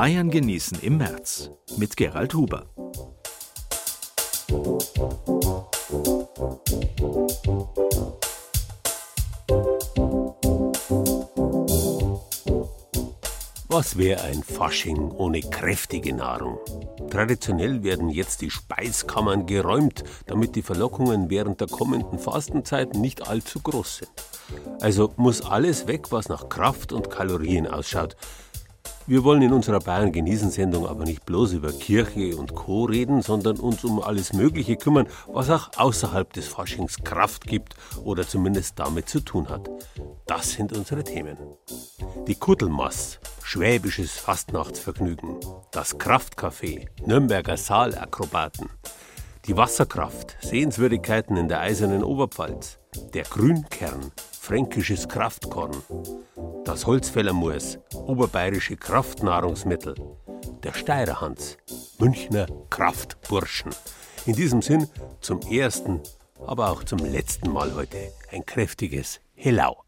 Bayern genießen im März mit Gerald Huber. Was wäre ein Fasching ohne kräftige Nahrung? Traditionell werden jetzt die Speiskammern geräumt, damit die Verlockungen während der kommenden Fastenzeit nicht allzu groß sind. Also muss alles weg, was nach Kraft und Kalorien ausschaut. Wir wollen in unserer Bayern genießen Sendung aber nicht bloß über Kirche und Co. reden, sondern uns um alles Mögliche kümmern, was auch außerhalb des Faschings Kraft gibt oder zumindest damit zu tun hat. Das sind unsere Themen. Die Kuttelmass, schwäbisches Fastnachtsvergnügen, das Kraftcafé, Nürnberger Saalakrobaten, die Wasserkraft, Sehenswürdigkeiten in der eisernen Oberpfalz, der Grünkern, fränkisches Kraftkorn, das Holzfällermoors, oberbayerische Kraftnahrungsmittel, der Steirerhans, Münchner Kraftburschen. In diesem Sinn zum ersten, aber auch zum letzten Mal heute ein kräftiges Hellau.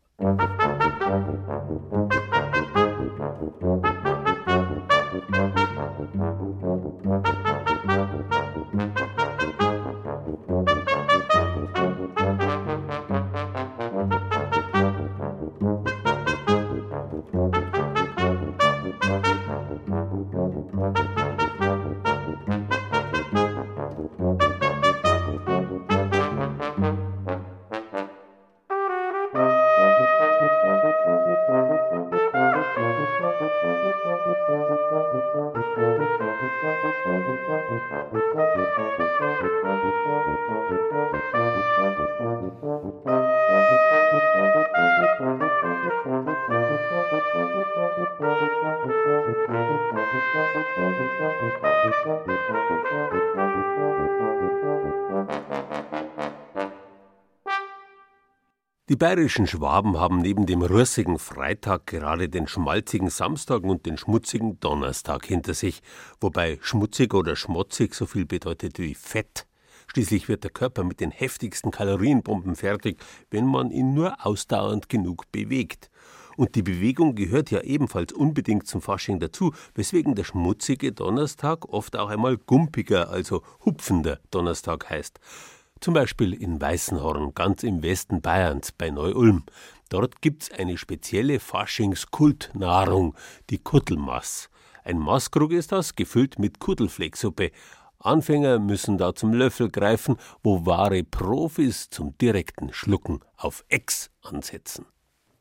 Die bayerischen Schwaben haben neben dem rüssigen Freitag gerade den schmalzigen Samstag und den schmutzigen Donnerstag hinter sich, wobei schmutzig oder schmotzig so viel bedeutet wie fett. Schließlich wird der Körper mit den heftigsten Kalorienbomben fertig, wenn man ihn nur ausdauernd genug bewegt. Und die Bewegung gehört ja ebenfalls unbedingt zum Fasching dazu, weswegen der schmutzige Donnerstag oft auch einmal gumpiger, also hupfender Donnerstag heißt. Zum Beispiel in Weißenhorn, ganz im Westen Bayerns bei Neu-Ulm. Dort gibt's eine spezielle Faschingskultnahrung, die Kuttelmass. Ein Maßkrug ist das, gefüllt mit Kuttelflecksuppe. Anfänger müssen da zum Löffel greifen, wo wahre Profis zum direkten Schlucken auf Ex ansetzen.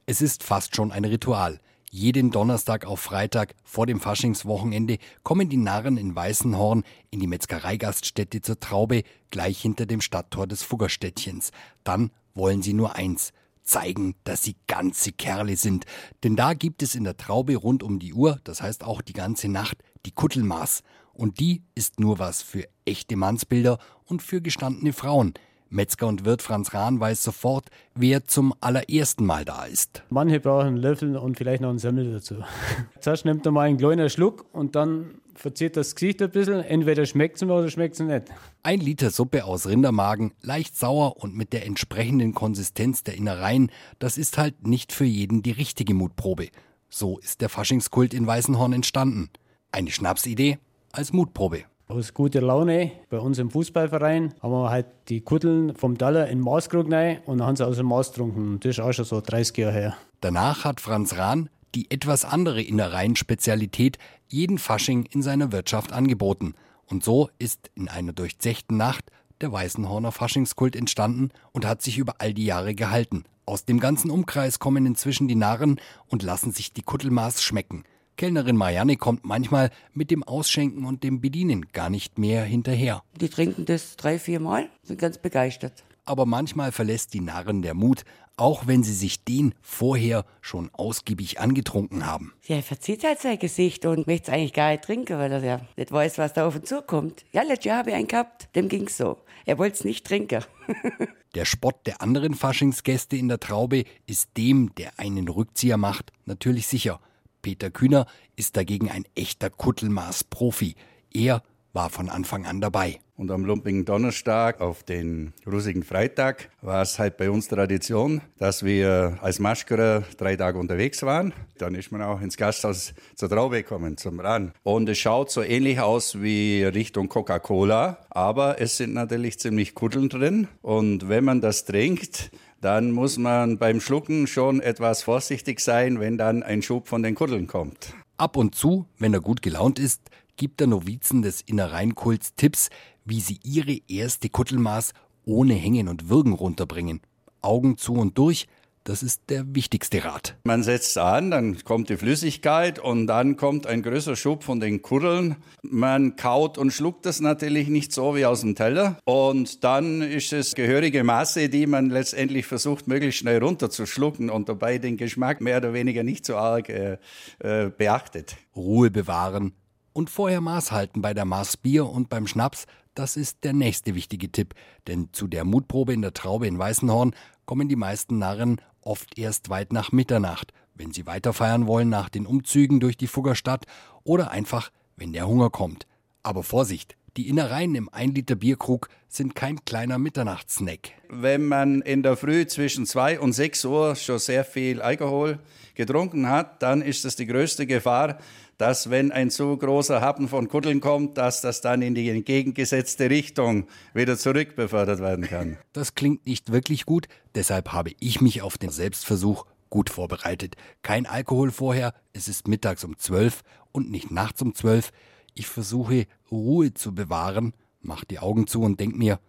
Es ist fast schon ein Ritual. Jeden Donnerstag auf Freitag vor dem Faschingswochenende kommen die Narren in Weißenhorn in die Metzgereigaststätte zur Traube, gleich hinter dem Stadttor des Fuggerstädtchens. Dann wollen sie nur eins, zeigen, dass sie ganze Kerle sind. Denn da gibt es in der Traube rund um die Uhr, das heißt auch die ganze Nacht, die Kuttelmaß. Und die ist nur was für echte Mannsbilder und für gestandene Frauen. Metzger und Wirt Franz Rahn weiß sofort, wer zum allerersten Mal da ist. Manche brauchen einen Löffel und vielleicht noch einen Semmel dazu. Zuerst nimmt er mal einen kleinen Schluck und dann verzieht das Gesicht ein bisschen. Entweder schmeckt es ihm oder schmeckt es nicht. Ein Liter Suppe aus Rindermagen, leicht sauer und mit der entsprechenden Konsistenz der Innereien, das ist halt nicht für jeden die richtige Mutprobe. So ist der Faschingskult in Weißenhorn entstanden. Eine Schnapsidee als Mutprobe. Aus guter Laune bei uns im Fußballverein haben wir halt die Kutteln vom Daller in Maßkrug rein und haben sie aus dem Maß getrunken. Das ist auch schon so 30 Jahre her. Danach hat Franz Rahn die etwas andere Innereien-Spezialität jeden Fasching in seiner Wirtschaft angeboten. Und so ist in einer durchzechten Nacht der Weißenhorner Faschingskult entstanden und hat sich über all die Jahre gehalten. Aus dem ganzen Umkreis kommen inzwischen die Narren und lassen sich die Kuttelmaß schmecken. Kellnerin Marianne kommt manchmal mit dem Ausschenken und dem Bedienen gar nicht mehr hinterher. Die trinken das drei, vier Mal, sind ganz begeistert. aber manchmal verlässt die Narren der Mut, auch wenn sie sich den vorher schon ausgiebig angetrunken haben. Ja, er verzieht halt sein Gesicht und möchte es eigentlich gar nicht trinken, weil er ja nicht weiß, was da auf ihn zukommt. Ja, letztes Jahr habe ich einen gehabt, dem ging's so. Er wollte es nicht trinken. der Spott der anderen Faschingsgäste in der Traube ist dem, der einen Rückzieher macht, natürlich sicher. Peter Kühner ist dagegen ein echter Kuttelmaß-Profi. Er war von Anfang an dabei. Und am lumpigen Donnerstag auf den russigen Freitag war es halt bei uns Tradition, dass wir als Maschkerer drei Tage unterwegs waren. Dann ist man auch ins Gasthaus zur Traube gekommen, zum Ran. Und es schaut so ähnlich aus wie Richtung Coca-Cola, aber es sind natürlich ziemlich Kuddeln drin. Und wenn man das trinkt, dann muss man beim Schlucken schon etwas vorsichtig sein, wenn dann ein Schub von den Kuddeln kommt. Ab und zu, wenn er gut gelaunt ist, gibt der Novizen des Innereinkults Tipps, wie sie ihre erste Kuttelmaß ohne Hängen und Würgen runterbringen. Augen zu und durch, das ist der wichtigste Rat. Man setzt an, dann kommt die Flüssigkeit und dann kommt ein größer Schub von den Kuddeln. Man kaut und schluckt das natürlich nicht so wie aus dem Teller. Und dann ist es gehörige Masse, die man letztendlich versucht, möglichst schnell runterzuschlucken und dabei den Geschmack mehr oder weniger nicht so arg äh, äh, beachtet. Ruhe bewahren, und vorher Maß halten bei der Maßbier und beim Schnaps, das ist der nächste wichtige Tipp, denn zu der Mutprobe in der Traube in Weißenhorn kommen die meisten Narren oft erst weit nach Mitternacht, wenn sie weiterfeiern wollen nach den Umzügen durch die Fuggerstadt oder einfach, wenn der Hunger kommt. Aber Vorsicht, die Innereien im 1 Liter Bierkrug sind kein kleiner Mitternachtssnack. Wenn man in der Früh zwischen 2 und 6 Uhr schon sehr viel Alkohol getrunken hat, dann ist das die größte Gefahr, dass wenn ein so großer Happen von Kuddeln kommt, dass das dann in die entgegengesetzte Richtung wieder zurückbefördert werden kann. Das klingt nicht wirklich gut, deshalb habe ich mich auf den Selbstversuch gut vorbereitet. Kein Alkohol vorher, es ist mittags um zwölf und nicht nachts um zwölf. Ich versuche Ruhe zu bewahren, mach die Augen zu und denk mir,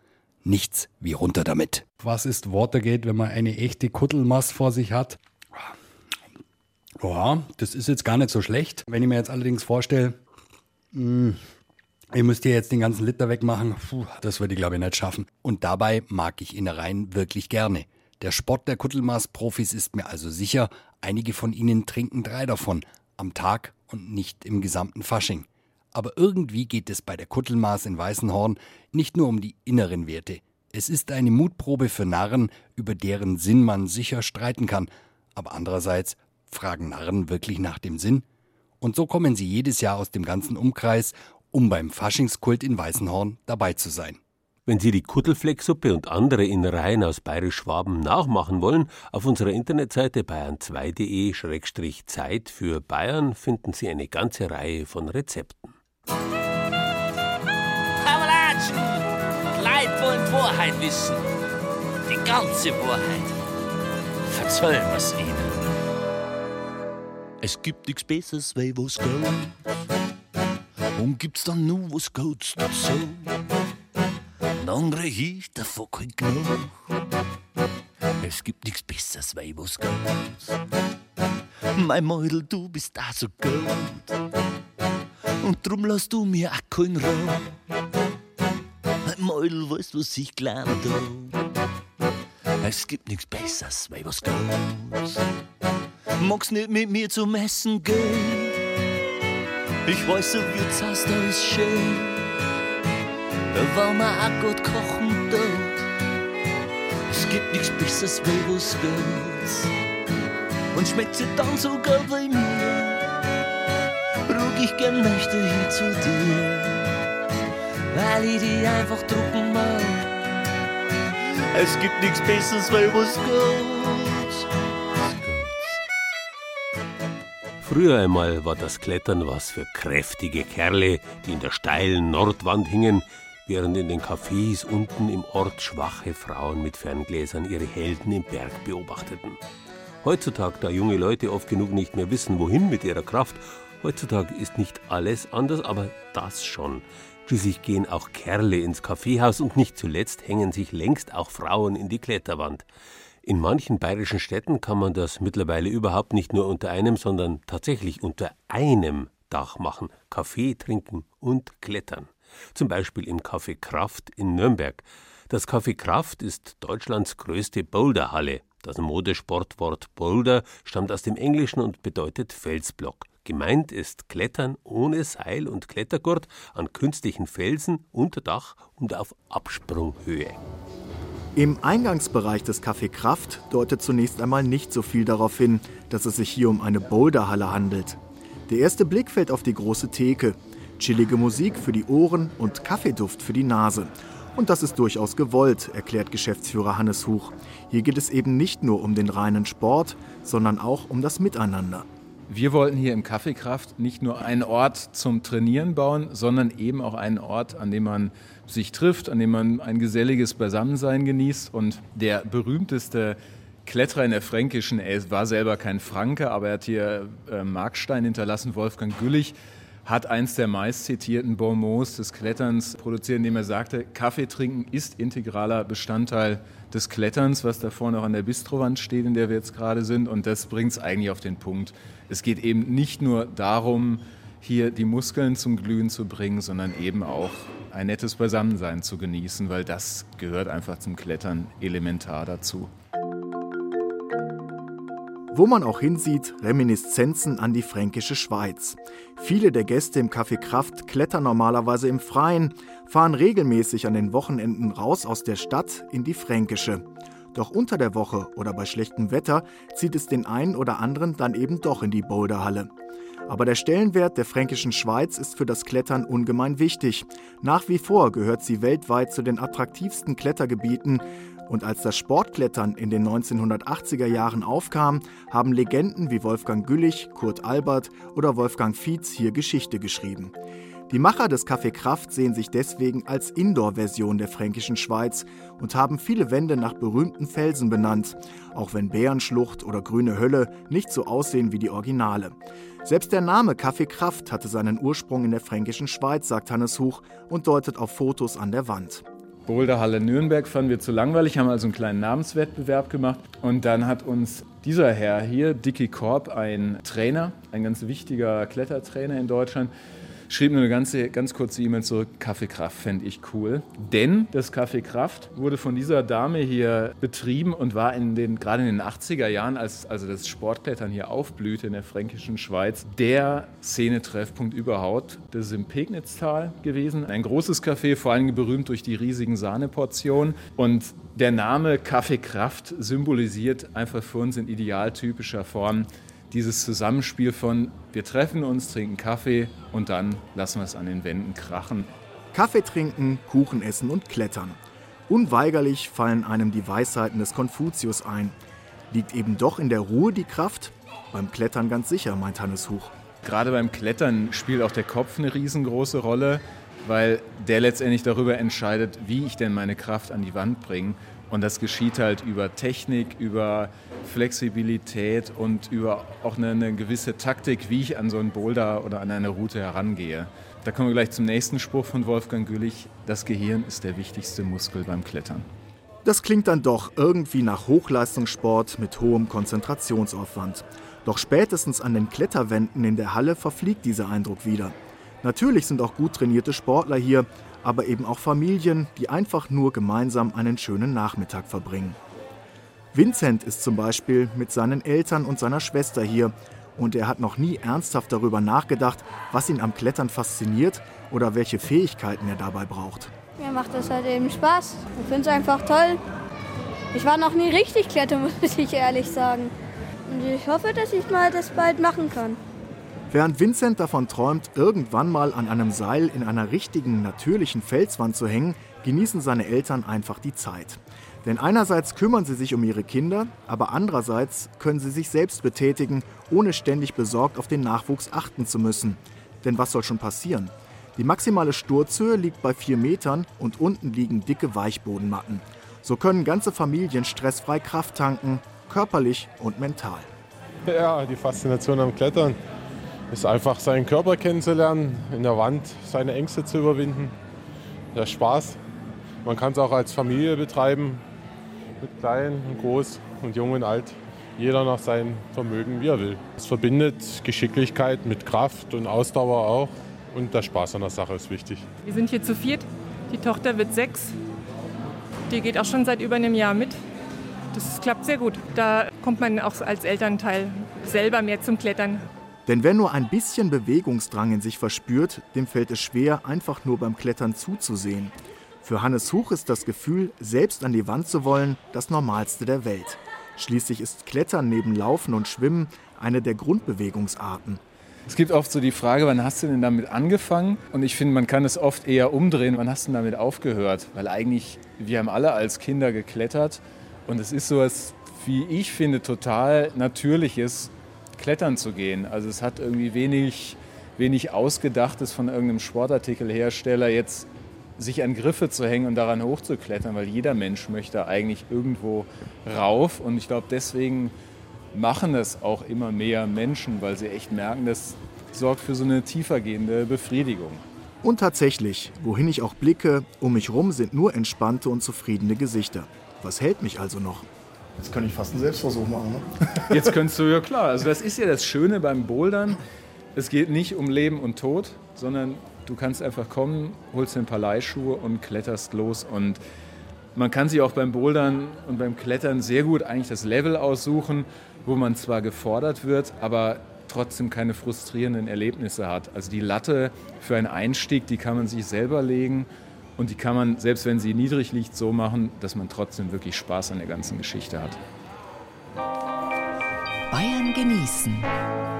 nichts wie runter damit. Was ist Watergate, wenn man eine echte Kuttelmast vor sich hat? Ja, das ist jetzt gar nicht so schlecht. Wenn ich mir jetzt allerdings vorstelle, mh, hm, ich müsste jetzt den ganzen Liter wegmachen, puh, das würde ich glaube ich nicht schaffen. Und dabei mag ich Innereien wirklich gerne. Der Sport der Kuttelmaß-Profis ist mir also sicher, einige von ihnen trinken drei davon am Tag und nicht im gesamten Fasching. Aber irgendwie geht es bei der Kuttelmaß in Weißenhorn nicht nur um die inneren Werte. Es ist eine Mutprobe für Narren, über deren Sinn man sicher streiten kann. Aber andererseits Fragen Narren wirklich nach dem Sinn? Und so kommen sie jedes Jahr aus dem ganzen Umkreis, um beim Faschingskult in Weißenhorn dabei zu sein. Wenn Sie die Kuttelflecksuppe und andere Innereien aus Bayerisch-Schwaben nachmachen wollen, auf unserer Internetseite bayern2.de-zeit für Bayern finden Sie eine ganze Reihe von Rezepten. Kameradchen! Leid wollen Wahrheit wissen. Die ganze Wahrheit. Verzeihen wir's ihnen. Es gibt nichts Besseres, weil was geht. Und gibt's dann nur was Gutes dazu. Dann krieg ich der fucking genug. Es gibt nichts Besseres, weil was geht. Mein Mäudel, du bist da so gut. Und drum lass du mir auch keinen Raum. Mein Mäudel, weißt was ich gelernt hab. Es gibt nichts Besseres, weil was geht magst nicht mit mir zum Essen gehen. Ich weiß, du wird's hast alles schön. Da war mir auch gut kochen dort. Es gibt nichts Besseres, wie was geht. Und schmeckt sie dann sogar bei mir. Rug ich gern Nächte hier zu dir, weil ich die einfach drucken mag. Es gibt nichts Besseres, weil was geht. Früher einmal war das Klettern was für kräftige Kerle, die in der steilen Nordwand hingen, während in den Cafés unten im Ort schwache Frauen mit Ferngläsern ihre Helden im Berg beobachteten. Heutzutage, da junge Leute oft genug nicht mehr wissen, wohin mit ihrer Kraft, heutzutage ist nicht alles anders, aber das schon. Schließlich gehen auch Kerle ins Kaffeehaus und nicht zuletzt hängen sich längst auch Frauen in die Kletterwand. In manchen bayerischen Städten kann man das mittlerweile überhaupt nicht nur unter einem, sondern tatsächlich unter einem Dach machen. Kaffee trinken und klettern. Zum Beispiel im Café Kraft in Nürnberg. Das Café Kraft ist Deutschlands größte Boulderhalle. Das Modesportwort Boulder stammt aus dem Englischen und bedeutet Felsblock. Gemeint ist Klettern ohne Seil und Klettergurt an künstlichen Felsen unter Dach und auf Absprunghöhe. Im Eingangsbereich des Café Kraft deutet zunächst einmal nicht so viel darauf hin, dass es sich hier um eine Boulderhalle handelt. Der erste Blick fällt auf die große Theke. Chillige Musik für die Ohren und Kaffeeduft für die Nase. Und das ist durchaus gewollt, erklärt Geschäftsführer Hannes Huch. Hier geht es eben nicht nur um den reinen Sport, sondern auch um das Miteinander. Wir wollten hier im Kaffeekraft nicht nur einen Ort zum Trainieren bauen, sondern eben auch einen Ort, an dem man sich trifft, an dem man ein geselliges Beisammensein genießt. Und der berühmteste Kletterer in der Fränkischen, er war selber kein Franke, aber er hat hier äh, Markstein hinterlassen, Wolfgang Güllich, hat eins der meist zitierten Bonmots des Kletterns produziert, indem er sagte, Kaffee trinken ist integraler Bestandteil des Kletterns, was da vorne auch an der Bistrowand steht, in der wir jetzt gerade sind. Und das bringt es eigentlich auf den Punkt. Es geht eben nicht nur darum, hier die Muskeln zum Glühen zu bringen, sondern eben auch ein nettes Beisammensein zu genießen, weil das gehört einfach zum Klettern elementar dazu. Wo man auch hinsieht, Reminiszenzen an die fränkische Schweiz. Viele der Gäste im Café Kraft klettern normalerweise im Freien, fahren regelmäßig an den Wochenenden raus aus der Stadt in die fränkische. Doch unter der Woche oder bei schlechtem Wetter zieht es den einen oder anderen dann eben doch in die Boulderhalle. Aber der Stellenwert der fränkischen Schweiz ist für das Klettern ungemein wichtig. Nach wie vor gehört sie weltweit zu den attraktivsten Klettergebieten. Und als das Sportklettern in den 1980er Jahren aufkam, haben Legenden wie Wolfgang Güllich, Kurt Albert oder Wolfgang Fietz hier Geschichte geschrieben. Die Macher des Café Kraft sehen sich deswegen als Indoor-Version der fränkischen Schweiz und haben viele Wände nach berühmten Felsen benannt, auch wenn Bärenschlucht oder Grüne Hölle nicht so aussehen wie die Originale. Selbst der Name Café Kraft hatte seinen Ursprung in der fränkischen Schweiz, sagt Hannes Huch und deutet auf Fotos an der Wand. Boulderhalle Nürnberg fanden wir zu langweilig, haben also einen kleinen Namenswettbewerb gemacht. Und dann hat uns dieser Herr hier, Dicky Korb, ein Trainer, ein ganz wichtiger Klettertrainer in Deutschland, schrieb nur eine ganze, ganz kurze E-Mail zurück, Kaffeekraft fände ich cool. Denn das Kaffeekraft wurde von dieser Dame hier betrieben und war in den, gerade in den 80er Jahren, als also das Sportklettern hier aufblühte in der fränkischen Schweiz, der Szenetreffpunkt überhaupt. Das ist im Pegnitztal gewesen. Ein großes Café, vor allem berühmt durch die riesigen Sahneportionen. Und der Name Kaffeekraft symbolisiert einfach für uns in idealtypischer Form dieses Zusammenspiel von wir treffen uns, trinken Kaffee und dann lassen wir es an den Wänden krachen. Kaffee trinken, Kuchen essen und klettern. Unweigerlich fallen einem die Weisheiten des Konfuzius ein. Liegt eben doch in der Ruhe die Kraft? Beim Klettern ganz sicher, meint Hannes Huch. Gerade beim Klettern spielt auch der Kopf eine riesengroße Rolle, weil der letztendlich darüber entscheidet, wie ich denn meine Kraft an die Wand bringe. Und das geschieht halt über Technik, über Flexibilität und über auch eine, eine, gewisse Taktik, wie ich an so einen Boulder oder an eine Route herangehe. Da kommen wir gleich zum nächsten Spruch von Wolfgang Güllich. Das Gehirn ist der wichtigste Muskel beim Klettern. Das klingt dann doch irgendwie nach Hochleistungssport mit hohem Konzentrationsaufwand. Doch spätestens an den Kletterwänden in der Halle verfliegt dieser Eindruck wieder. Natürlich sind auch gut trainierte Sportler hier, aber eben auch Familien, die einfach nur gemeinsam einen schönen Nachmittag verbringen. Vincent ist zum Beispiel mit seinen Eltern und seiner Schwester hier und er hat noch nie ernsthaft darüber nachgedacht, was ihn am Klettern fasziniert oder welche Fähigkeiten er dabei braucht. Mir macht das halt eben Spaß. Ich finde es einfach toll. Ich war noch nie richtig klettern, muss ich ehrlich sagen. Und ich hoffe, dass ich mal das bald machen kann. Während Vincent davon träumt, irgendwann mal an einem Seil in einer richtigen, natürlichen Felswand zu hängen, genießen seine Eltern einfach die Zeit. Denn einerseits kümmern sie sich um ihre Kinder, aber andererseits können sie sich selbst betätigen, ohne ständig besorgt auf den Nachwuchs achten zu müssen. Denn was soll schon passieren? Die maximale Sturzhöhe liegt bei 4 Metern und unten liegen dicke Weichbodenmatten. So können ganze Familien stressfrei Kraft tanken, körperlich und mental. Ja, die Faszination am Klettern ist einfach seinen Körper kennenzulernen, in der Wand seine Ängste zu überwinden. Der Spaß. Man kann es auch als Familie betreiben, mit klein und groß und jung und alt. Jeder nach seinem Vermögen, wie er will. Es verbindet Geschicklichkeit mit Kraft und Ausdauer auch. Und der Spaß an der Sache ist wichtig. Wir sind hier zu viert. Die Tochter wird sechs. Die geht auch schon seit über einem Jahr mit. Das klappt sehr gut. Da kommt man auch als Elternteil selber mehr zum Klettern. Denn wer nur ein bisschen Bewegungsdrang in sich verspürt, dem fällt es schwer, einfach nur beim Klettern zuzusehen. Für Hannes Huch ist das Gefühl, selbst an die Wand zu wollen, das Normalste der Welt. Schließlich ist Klettern neben Laufen und Schwimmen eine der Grundbewegungsarten. Es gibt oft so die Frage, wann hast du denn damit angefangen? Und ich finde, man kann es oft eher umdrehen, wann hast du damit aufgehört? Weil eigentlich, wir haben alle als Kinder geklettert und es ist so etwas, wie ich finde, total natürliches, klettern zu gehen. Also es hat irgendwie wenig, wenig Ausgedachtes von irgendeinem Sportartikelhersteller, jetzt sich an Griffe zu hängen und daran hochzuklettern, weil jeder Mensch möchte eigentlich irgendwo rauf. Und ich glaube, deswegen machen es auch immer mehr Menschen, weil sie echt merken, das sorgt für so eine tiefergehende Befriedigung. Und tatsächlich, wohin ich auch blicke, um mich rum sind nur entspannte und zufriedene Gesichter. Was hält mich also noch? Jetzt könnte ich fast einen Selbstversuch machen. Ne? Jetzt könntest du, ja klar. Also das ist ja das Schöne beim Bouldern. Es geht nicht um Leben und Tod, sondern du kannst einfach kommen, holst dir ein paar Leihschuhe und kletterst los. Und man kann sich auch beim Bouldern und beim Klettern sehr gut eigentlich das Level aussuchen, wo man zwar gefordert wird, aber trotzdem keine frustrierenden Erlebnisse hat. Also die Latte für einen Einstieg, die kann man sich selber legen und die kann man, selbst wenn sie niedrig liegt, so machen, dass man trotzdem wirklich Spaß an der ganzen Geschichte hat. Bayern genießen.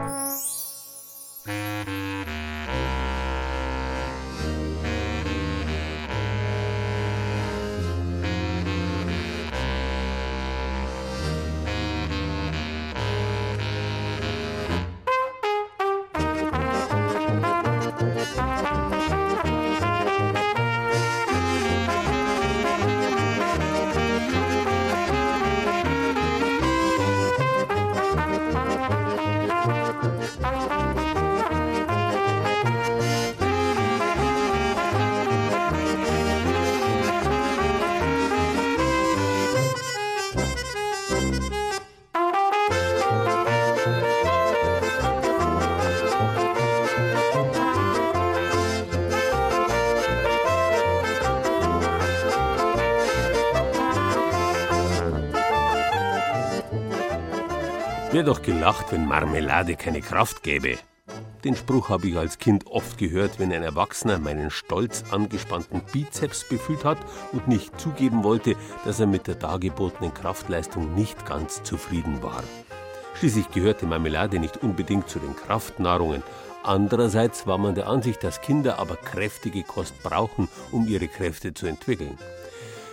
Wer doch gelacht, wenn Marmelade keine Kraft gäbe. Den Spruch habe ich als Kind oft gehört, wenn ein Erwachsener meinen stolz angespannten Bizeps befühlt hat und nicht zugeben wollte, dass er mit der dargebotenen Kraftleistung nicht ganz zufrieden war. Schließlich gehörte Marmelade nicht unbedingt zu den Kraftnahrungen. Andererseits war man der Ansicht, dass Kinder aber kräftige Kost brauchen, um ihre Kräfte zu entwickeln.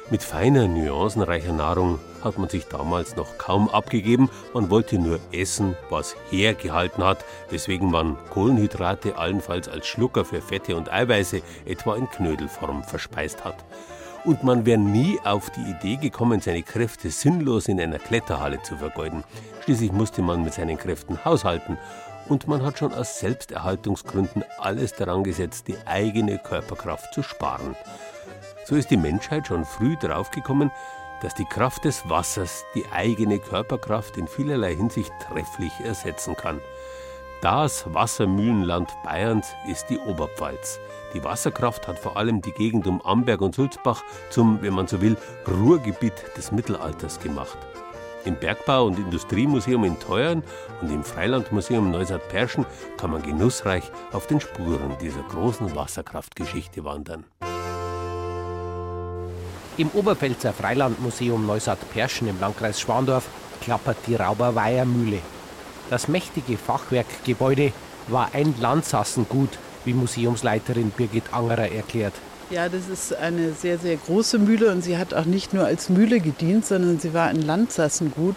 Mit feiner, nuancenreicher Nahrung hat man sich damals noch kaum abgegeben. Man wollte nur essen, was hergehalten hat, weswegen man Kohlenhydrate allenfalls als Schlucker für Fette und Eiweiße etwa in Knödelform verspeist hat. Und man wäre nie auf die Idee gekommen, seine Kräfte sinnlos in einer Kletterhalle zu vergeuden. Schließlich musste man mit seinen Kräften haushalten. Und man hat schon aus Selbsterhaltungsgründen alles daran gesetzt, die eigene Körperkraft zu sparen. So ist die Menschheit schon früh draufgekommen, dass die Kraft des Wassers die eigene Körperkraft in vielerlei Hinsicht trefflich ersetzen kann. Das Wassermühlenland Bayerns ist die Oberpfalz. Die Wasserkraft hat vor allem die Gegend um Amberg und Sulzbach zum, wenn man so will, Ruhrgebiet des Mittelalters gemacht. Im Bergbau- und Industriemuseum in Teuern und im Freilandmuseum Neustadt-Perschen kann man genussreich auf den Spuren dieser großen Wasserkraftgeschichte wandern. Im Oberpfälzer Freilandmuseum Neustadt-Perschen im Landkreis Schwandorf klappert die Rauberweiher Mühle. Das mächtige Fachwerkgebäude war ein Landsassengut, wie Museumsleiterin Birgit Angerer erklärt. Ja, das ist eine sehr, sehr große Mühle und sie hat auch nicht nur als Mühle gedient, sondern sie war ein Landsassengut.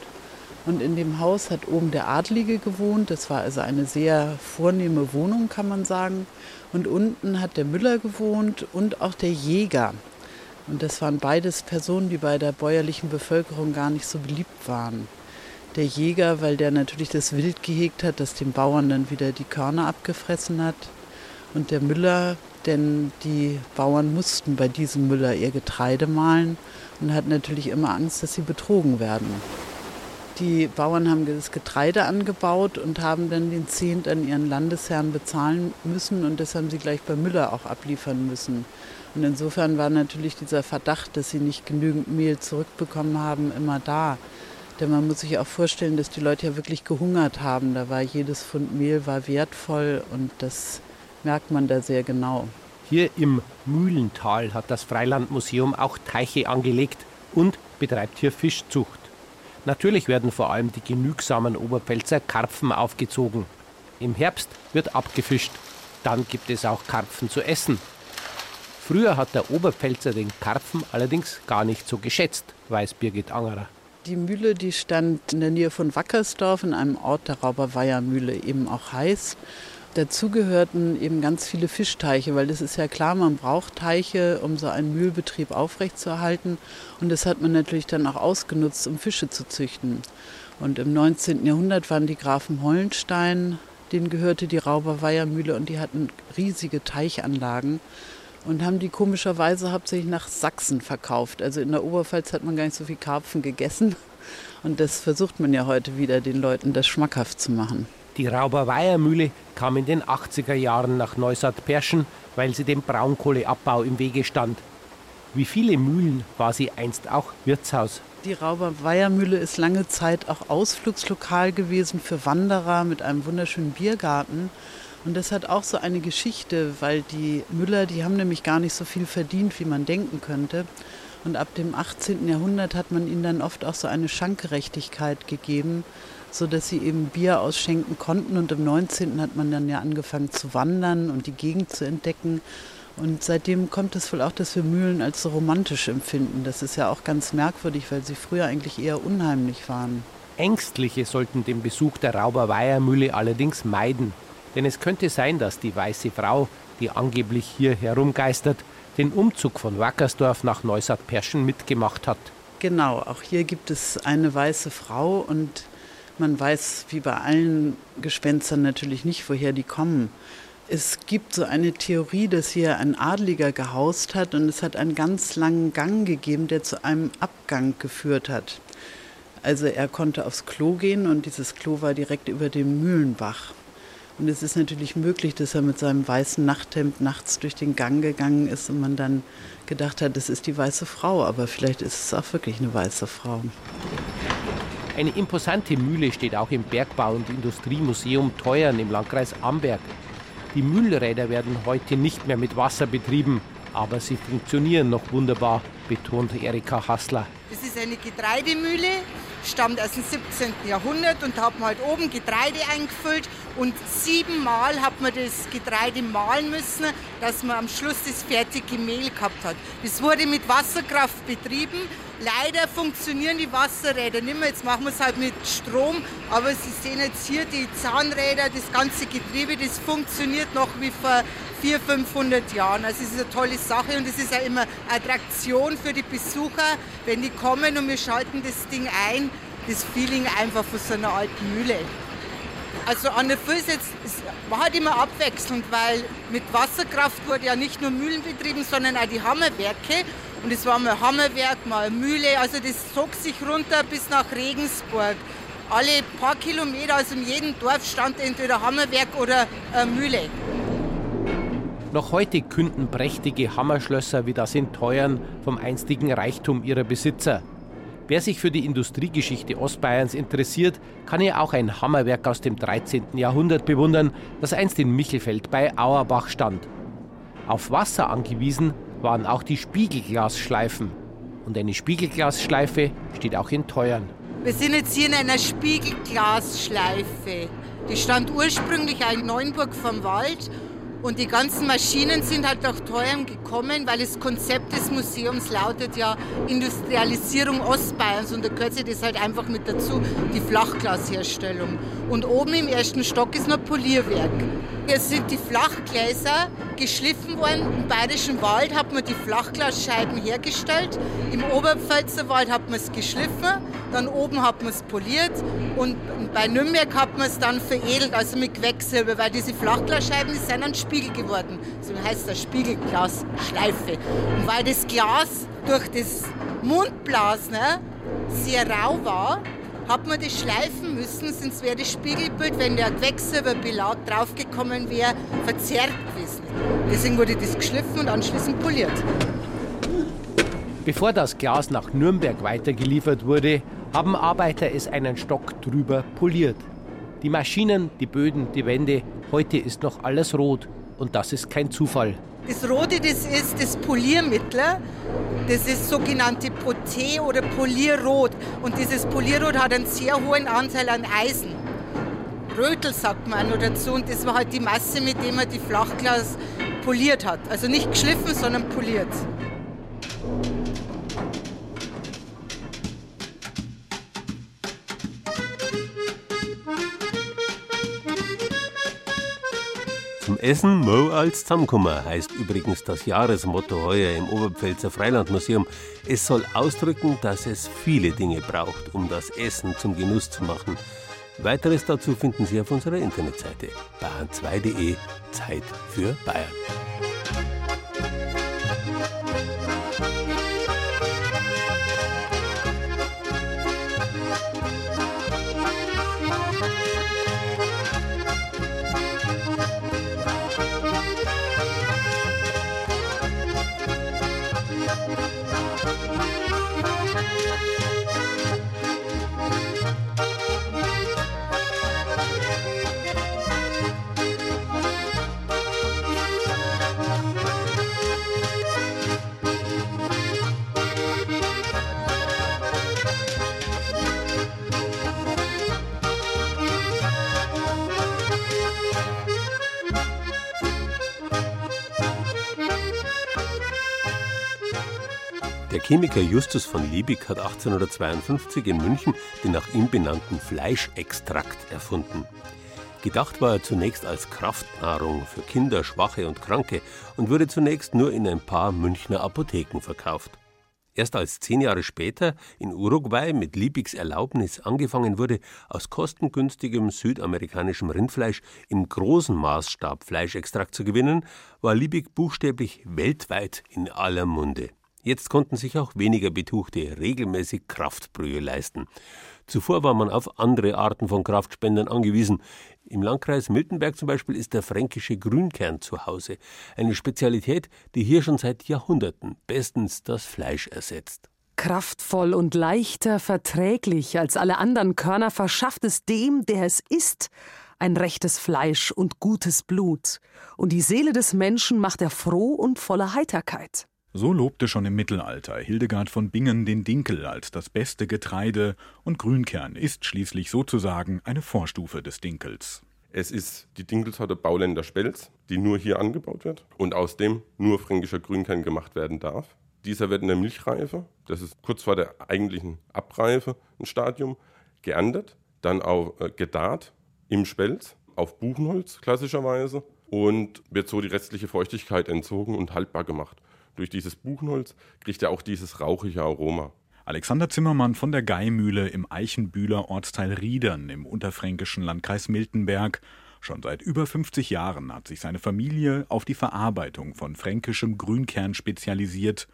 Und in dem Haus hat oben der Adlige gewohnt. Das war also eine sehr vornehme Wohnung, kann man sagen. Und unten hat der Müller gewohnt und auch der Jäger. Und das waren beides Personen, die bei der bäuerlichen Bevölkerung gar nicht so beliebt waren. Der Jäger, weil der natürlich das Wild gehegt hat, das den Bauern dann wieder die Körner abgefressen hat. Und der Müller, denn die Bauern mussten bei diesem Müller ihr Getreide mahlen und hat natürlich immer Angst, dass sie betrogen werden. Die Bauern haben das Getreide angebaut und haben dann den Zehnt an ihren Landesherrn bezahlen müssen und das haben sie gleich bei Müller auch abliefern müssen. Und insofern war natürlich dieser Verdacht, dass sie nicht genügend Mehl zurückbekommen haben, immer da. Denn man muss sich auch vorstellen, dass die Leute ja wirklich gehungert haben. Da war jedes Pfund Mehl war wertvoll und das merkt man da sehr genau. Hier im Mühlental hat das Freilandmuseum auch Teiche angelegt und betreibt hier Fischzucht. Natürlich werden vor allem die genügsamen Oberpfälzer Karpfen aufgezogen. Im Herbst wird abgefischt. Dann gibt es auch Karpfen zu essen. Früher hat der Oberpfälzer den Karpfen allerdings gar nicht so geschätzt, weiß Birgit Angerer. Die Mühle, die stand in der Nähe von Wackersdorf, in einem Ort der Rauberweiher-Mühle, eben auch heiß. Dazu gehörten eben ganz viele Fischteiche, weil das ist ja klar, man braucht Teiche, um so einen Mühlbetrieb aufrechtzuerhalten. Und das hat man natürlich dann auch ausgenutzt, um Fische zu züchten. Und im 19. Jahrhundert waren die Grafen Hollenstein, denen gehörte die Rauberweiher-Mühle und die hatten riesige Teichanlagen und haben die komischerweise hauptsächlich nach Sachsen verkauft. Also in der Oberpfalz hat man gar nicht so viel Karpfen gegessen. Und das versucht man ja heute wieder, den Leuten das schmackhaft zu machen. Die Rauberweiher-Mühle kam in den 80er Jahren nach Neustadt-Perschen, weil sie dem Braunkohleabbau im Wege stand. Wie viele Mühlen war sie einst auch Wirtshaus. Die Rauberweiher-Mühle ist lange Zeit auch Ausflugslokal gewesen für Wanderer mit einem wunderschönen Biergarten. Und das hat auch so eine Geschichte, weil die Müller, die haben nämlich gar nicht so viel verdient, wie man denken könnte. Und ab dem 18. Jahrhundert hat man ihnen dann oft auch so eine Schankgerechtigkeit gegeben, so dass sie eben Bier ausschenken konnten. Und im 19. hat man dann ja angefangen zu wandern und die Gegend zu entdecken. Und seitdem kommt es wohl auch, dass wir Mühlen als so romantisch empfinden. Das ist ja auch ganz merkwürdig, weil sie früher eigentlich eher unheimlich waren. Ängstliche sollten den Besuch der Rauberweiher-Mühle allerdings meiden. Denn es könnte sein, dass die weiße Frau, die angeblich hier herumgeistert, den Umzug von Wackersdorf nach Neustadt-Perschen mitgemacht hat. Genau, auch hier gibt es eine weiße Frau und man weiß wie bei allen Gespenstern natürlich nicht, woher die kommen. Es gibt so eine Theorie, dass hier ein Adliger gehaust hat und es hat einen ganz langen Gang gegeben, der zu einem Abgang geführt hat. Also er konnte aufs Klo gehen und dieses Klo war direkt über dem Mühlenbach. Und es ist natürlich möglich, dass er mit seinem weißen Nachthemd nachts durch den Gang gegangen ist und man dann gedacht hat, das ist die weiße Frau. Aber vielleicht ist es auch wirklich eine weiße Frau. Eine imposante Mühle steht auch im Bergbau- und Industriemuseum Teuern im Landkreis Amberg. Die Mühlräder werden heute nicht mehr mit Wasser betrieben, aber sie funktionieren noch wunderbar, betont Erika Hassler. Das ist eine Getreidemühle, stammt aus dem 17. Jahrhundert und da hat man halt oben Getreide eingefüllt und siebenmal hat man das Getreide mahlen müssen, dass man am Schluss das fertige Mehl gehabt hat. Das wurde mit Wasserkraft betrieben Leider funktionieren die Wasserräder nicht mehr. Jetzt machen wir es halt mit Strom. Aber Sie sehen jetzt hier die Zahnräder, das ganze Getriebe, das funktioniert noch wie vor 400, 500 Jahren. Also es ist eine tolle Sache und es ist auch immer Attraktion für die Besucher, wenn die kommen und wir schalten das Ding ein. Das Feeling einfach von so einer alten Mühle. Also an der Füße es war halt immer abwechselnd, weil mit Wasserkraft wurde ja nicht nur Mühlen betrieben, sondern auch die Hammerwerke. Und es war mal Hammerwerk, mal Mühle. Also das zog sich runter bis nach Regensburg. Alle paar Kilometer, also in jedem Dorf stand entweder Hammerwerk oder eine Mühle. Noch heute künden prächtige Hammerschlösser wie das in Teuern vom einstigen Reichtum ihrer Besitzer. Wer sich für die Industriegeschichte Ostbayerns interessiert, kann ja auch ein Hammerwerk aus dem 13. Jahrhundert bewundern, das einst in Michelfeld bei Auerbach stand. Auf Wasser angewiesen waren auch die Spiegelglasschleifen. Und eine Spiegelglasschleife steht auch in Teuern. Wir sind jetzt hier in einer Spiegelglasschleife. Die stand ursprünglich in Neuenburg vom Wald und die ganzen Maschinen sind halt nach Teuern gekommen, weil das Konzept des Museums lautet ja Industrialisierung Ostbayerns und da gehört sich das halt einfach mit dazu, die Flachglasherstellung. Und oben im ersten Stock ist noch Polierwerk. Hier sind die Flachgläser geschliffen worden. Im Bayerischen Wald hat man die Flachglasscheiben hergestellt. Im Oberpfälzer Wald hat man es geschliffen. Dann oben hat man es poliert. Und bei Nürnberg hat man es dann veredelt, also mit Quecksilber, weil diese Flachglasscheiben die sind dann Spiegel geworden. So heißt das Spiegelglasschleife. Und weil das Glas durch das Mundblasen sehr rau war, hat man das schleifen müssen, sonst wäre das Spiegelbild, wenn der Quecksilberbelag draufgekommen wäre, verzerrt gewesen. Deswegen wurde das geschliffen und anschließend poliert. Bevor das Glas nach Nürnberg weitergeliefert wurde, haben Arbeiter es einen Stock drüber poliert. Die Maschinen, die Böden, die Wände, heute ist noch alles rot. Und das ist kein Zufall. Das Rote, das ist das Poliermittel. Das ist sogenannte Poté oder Polierrot. Und dieses Polierrot hat einen sehr hohen Anteil an Eisen. Rötel sagt man nur dazu. Und das war halt die Masse, mit der man die Flachglas poliert hat. Also nicht geschliffen, sondern poliert. Essen Mo als Zusammenkommen heißt übrigens das Jahresmotto heuer im Oberpfälzer Freilandmuseum. Es soll ausdrücken, dass es viele Dinge braucht, um das Essen zum Genuss zu machen. Weiteres dazu finden Sie auf unserer Internetseite bayern2.de Zeit für Bayern. Chemiker Justus von Liebig hat 1852 in München den nach ihm benannten Fleischextrakt erfunden. Gedacht war er zunächst als Kraftnahrung für Kinder, Schwache und Kranke und wurde zunächst nur in ein paar Münchner Apotheken verkauft. Erst als zehn Jahre später in Uruguay mit Liebigs Erlaubnis angefangen wurde, aus kostengünstigem südamerikanischem Rindfleisch im großen Maßstab Fleischextrakt zu gewinnen, war Liebig buchstäblich weltweit in aller Munde. Jetzt konnten sich auch weniger Betuchte regelmäßig Kraftbrühe leisten. Zuvor war man auf andere Arten von Kraftspendern angewiesen. Im Landkreis Miltenberg zum Beispiel ist der fränkische Grünkern zu Hause. Eine Spezialität, die hier schon seit Jahrhunderten bestens das Fleisch ersetzt. Kraftvoll und leichter verträglich als alle anderen Körner verschafft es dem, der es isst, ein rechtes Fleisch und gutes Blut. Und die Seele des Menschen macht er froh und voller Heiterkeit. So lobte schon im Mittelalter Hildegard von Bingen den Dinkel als das beste Getreide und Grünkern ist schließlich sozusagen eine Vorstufe des Dinkels. Es ist die Dinkelsorte Bauländer Spelz, die nur hier angebaut wird und aus dem nur fränkischer Grünkern gemacht werden darf. Dieser wird in der Milchreife, das ist kurz vor der eigentlichen Abreife ein Stadium, geerntet, dann auch äh, gedarrt im Spelz auf Buchenholz klassischerweise und wird so die restliche Feuchtigkeit entzogen und haltbar gemacht durch dieses Buchenholz kriegt er auch dieses rauchige Aroma. Alexander Zimmermann von der Geimühle im Eichenbühler Ortsteil Riedern im unterfränkischen Landkreis Miltenberg. Schon seit über 50 Jahren hat sich seine Familie auf die Verarbeitung von fränkischem Grünkern spezialisiert.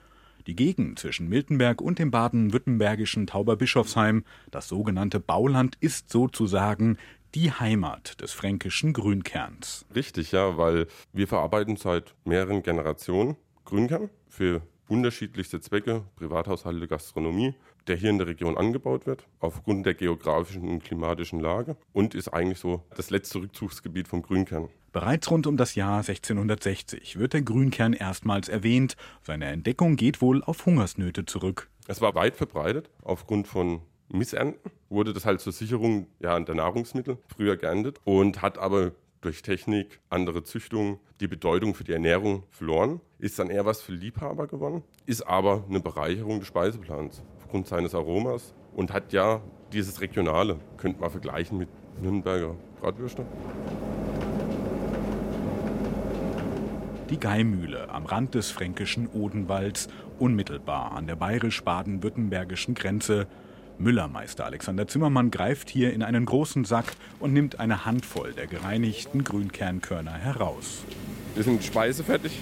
Die Gegend zwischen Miltenberg und dem baden-württembergischen Tauberbischofsheim, das sogenannte Bauland, ist sozusagen die Heimat des fränkischen Grünkerns. Richtig, ja, weil wir verarbeiten seit mehreren Generationen Grünkern für unterschiedlichste Zwecke, Privathaushalte, Gastronomie, der hier in der Region angebaut wird, aufgrund der geografischen und klimatischen Lage und ist eigentlich so das letzte Rückzugsgebiet vom Grünkern. Bereits rund um das Jahr 1660 wird der Grünkern erstmals erwähnt. Seine Entdeckung geht wohl auf Hungersnöte zurück. Es war weit verbreitet. Aufgrund von Missernten wurde das halt zur Sicherung ja, der Nahrungsmittel früher geerntet und hat aber durch Technik, andere Züchtungen die Bedeutung für die Ernährung verloren, ist dann eher was für Liebhaber geworden, ist aber eine Bereicherung des Speiseplans aufgrund seines Aromas und hat ja dieses Regionale, könnte man vergleichen mit Nürnberger Bratwürste. Die Geimühle am Rand des fränkischen Odenwalds, unmittelbar an der bayerisch-baden-württembergischen Grenze, Müllermeister Alexander Zimmermann greift hier in einen großen Sack und nimmt eine Handvoll der gereinigten Grünkernkörner heraus. Wir sind speisefertig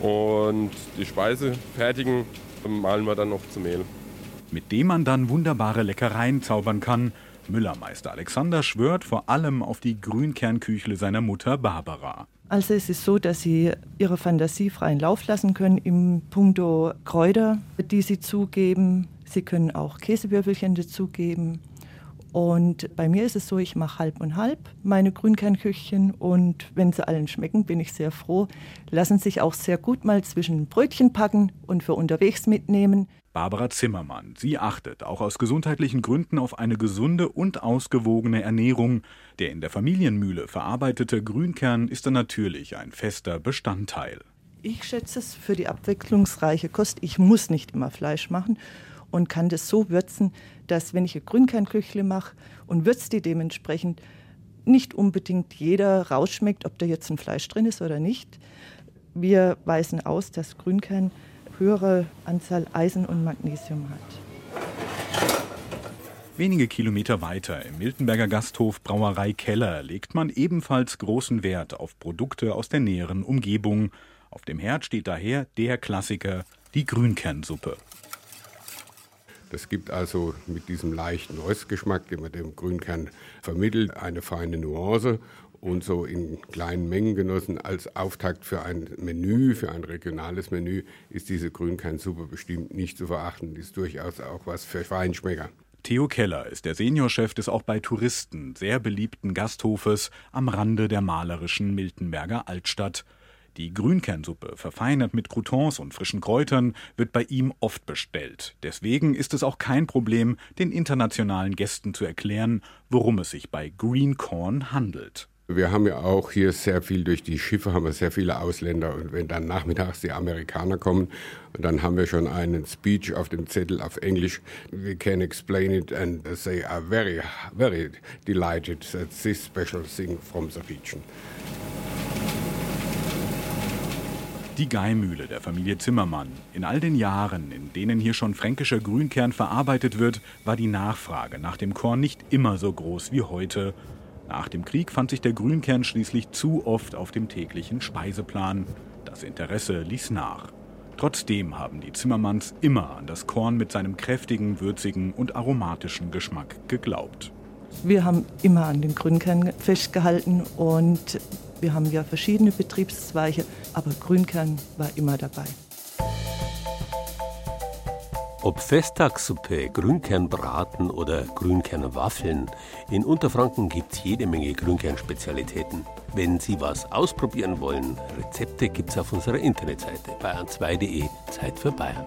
und die Speise fertigen malen wir dann noch zu Mehl. mit dem man dann wunderbare Leckereien zaubern kann. Müllermeister Alexander schwört vor allem auf die Grünkernküchle seiner Mutter Barbara. Also es ist so, dass Sie Ihre Fantasie freien Lauf lassen können im Punkto Kräuter, die Sie zugeben. Sie können auch Käsewürfelchen dazugeben. Und bei mir ist es so, ich mache halb und halb meine Grünkernküchchen und wenn sie allen schmecken, bin ich sehr froh. Lassen sich auch sehr gut mal zwischen Brötchen packen und für unterwegs mitnehmen. Barbara Zimmermann. Sie achtet auch aus gesundheitlichen Gründen auf eine gesunde und ausgewogene Ernährung. Der in der Familienmühle verarbeitete Grünkern ist dann natürlich ein fester Bestandteil. Ich schätze es für die abwechslungsreiche Kost. Ich muss nicht immer Fleisch machen und kann das so würzen, dass wenn ich ein Grünkernküchle mache und würze die dementsprechend, nicht unbedingt jeder rausschmeckt, ob da jetzt ein Fleisch drin ist oder nicht. Wir weisen aus, dass Grünkern höhere Anzahl Eisen und Magnesium hat. Wenige Kilometer weiter im Miltenberger Gasthof Brauerei Keller legt man ebenfalls großen Wert auf Produkte aus der näheren Umgebung. Auf dem Herd steht daher der Klassiker, die Grünkernsuppe. Das gibt also mit diesem leichten Röstgeschmack, den man dem Grünkern vermittelt, eine feine Nuance und so in kleinen Mengen genossen als Auftakt für ein Menü, für ein regionales Menü, ist diese Grünkernsuppe bestimmt nicht zu verachten. Ist durchaus auch was für Feinschmecker. Theo Keller ist der Seniorchef des auch bei Touristen sehr beliebten Gasthofes am Rande der malerischen Miltenberger Altstadt. Die Grünkernsuppe, verfeinert mit Croutons und frischen Kräutern, wird bei ihm oft bestellt. Deswegen ist es auch kein Problem, den internationalen Gästen zu erklären, worum es sich bei Green Corn handelt. Wir haben ja auch hier sehr viel durch die Schiffe, haben wir sehr viele Ausländer. Und wenn dann nachmittags die Amerikaner kommen, dann haben wir schon einen Speech auf dem Zettel auf Englisch. We can explain it and they are very, very delighted that this special thing from the region. Die Geimühle der Familie Zimmermann. In all den Jahren, in denen hier schon fränkischer Grünkern verarbeitet wird, war die Nachfrage nach dem Korn nicht immer so groß wie heute. Nach dem Krieg fand sich der Grünkern schließlich zu oft auf dem täglichen Speiseplan. Das Interesse ließ nach. Trotzdem haben die Zimmermanns immer an das Korn mit seinem kräftigen, würzigen und aromatischen Geschmack geglaubt. Wir haben immer an den Grünkern festgehalten und wir haben ja verschiedene Betriebszweige, aber Grünkern war immer dabei. Ob Festtagssuppe, Grünkernbraten oder Grünkernwaffeln, in Unterfranken gibt es jede Menge Grünkernspezialitäten. Wenn Sie was ausprobieren wollen, Rezepte gibt es auf unserer Internetseite bayern2.de. Zeit für Bayern.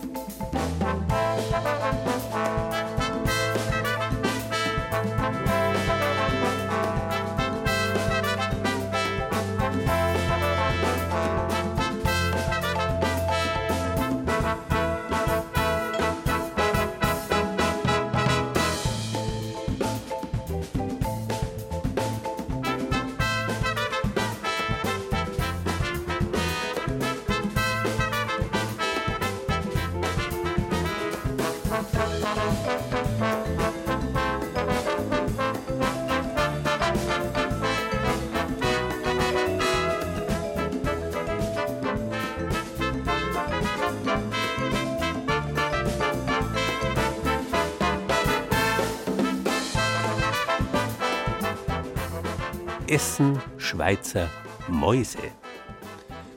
Essen Schweizer Mäuse.